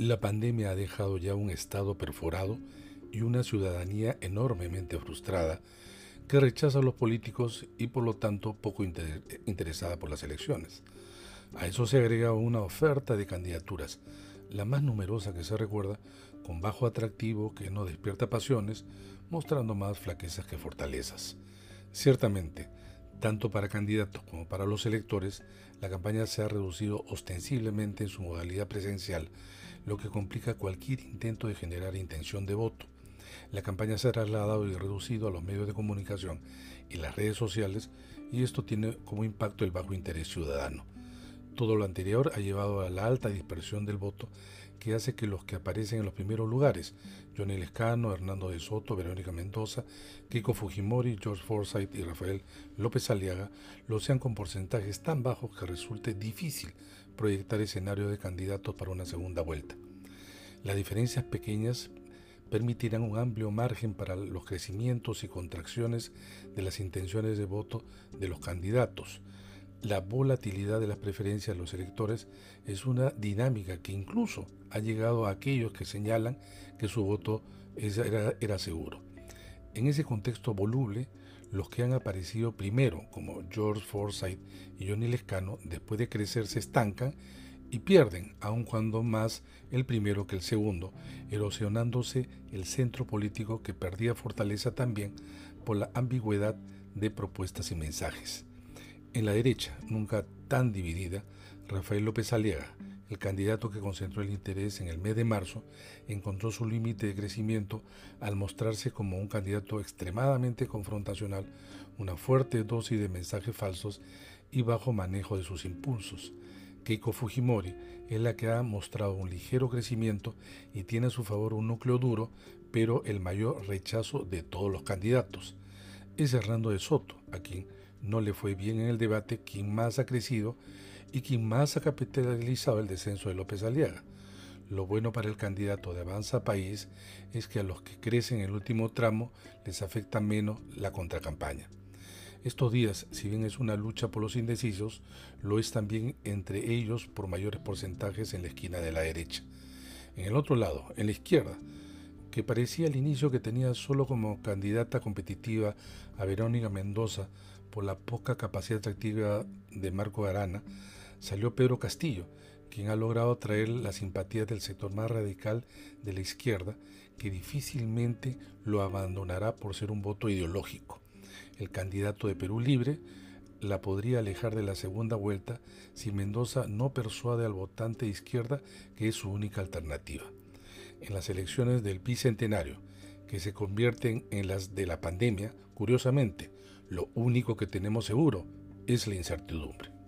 La pandemia ha dejado ya un Estado perforado y una ciudadanía enormemente frustrada que rechaza a los políticos y por lo tanto poco interesada por las elecciones. A eso se agrega una oferta de candidaturas, la más numerosa que se recuerda, con bajo atractivo que no despierta pasiones, mostrando más flaquezas que fortalezas. Ciertamente, tanto para candidatos como para los electores, la campaña se ha reducido ostensiblemente en su modalidad presencial, lo que complica cualquier intento de generar intención de voto. La campaña se ha trasladado y reducido a los medios de comunicación y las redes sociales y esto tiene como impacto el bajo interés ciudadano. Todo lo anterior ha llevado a la alta dispersión del voto que hace que los que aparecen en los primeros lugares, Johnny Lescano, Hernando de Soto, Verónica Mendoza, Kiko Fujimori, George Forsyth y Rafael López Aliaga, lo sean con porcentajes tan bajos que resulte difícil proyectar escenarios de candidatos para una segunda vuelta. Las diferencias pequeñas permitirán un amplio margen para los crecimientos y contracciones de las intenciones de voto de los candidatos, la volatilidad de las preferencias de los electores es una dinámica que incluso ha llegado a aquellos que señalan que su voto era, seguro. En ese contexto voluble, los que han aparecido primero, como George Forsyth y Johnny Lescano, después de crecer se estancan y pierden, aun cuando más el primero que el segundo, erosionándose el centro político que perdía fortaleza también por la ambigüedad de propuestas y mensajes. En la derecha, nunca tan dividida, Rafael López Aliaga, el candidato que concentró el interés en el mes de marzo, encontró su límite de crecimiento al mostrarse como un candidato extremadamente confrontacional, una fuerte dosis de mensajes falsos y bajo manejo de sus impulsos. Keiko Fujimori es la que ha mostrado un ligero crecimiento y tiene a su favor un núcleo duro, pero el mayor rechazo de todos los candidatos. Es Hernando de Soto, a quien no le fue bien en el debate quien más ha crecido y quien más ha capitalizado el descenso de López Aliaga. Lo bueno para el candidato de Avanza País es que a los que crecen en el último tramo les afecta menos la contracampaña. Estos días, si bien es una lucha por los indecisos, lo es también entre ellos por mayores porcentajes en la esquina de la derecha. En el otro lado, en la izquierda, que parecía al inicio que tenía solo como candidata competitiva a Verónica Mendoza, por la poca capacidad atractiva de Marco Arana, salió Pedro Castillo, quien ha logrado atraer la simpatía del sector más radical de la izquierda, que difícilmente lo abandonará por ser un voto ideológico. El candidato de Perú Libre la podría alejar de la segunda vuelta si Mendoza no persuade al votante de izquierda que es su única alternativa. En las elecciones del bicentenario, que se convierten en las de la pandemia, curiosamente, lo único que tenemos seguro es la incertidumbre.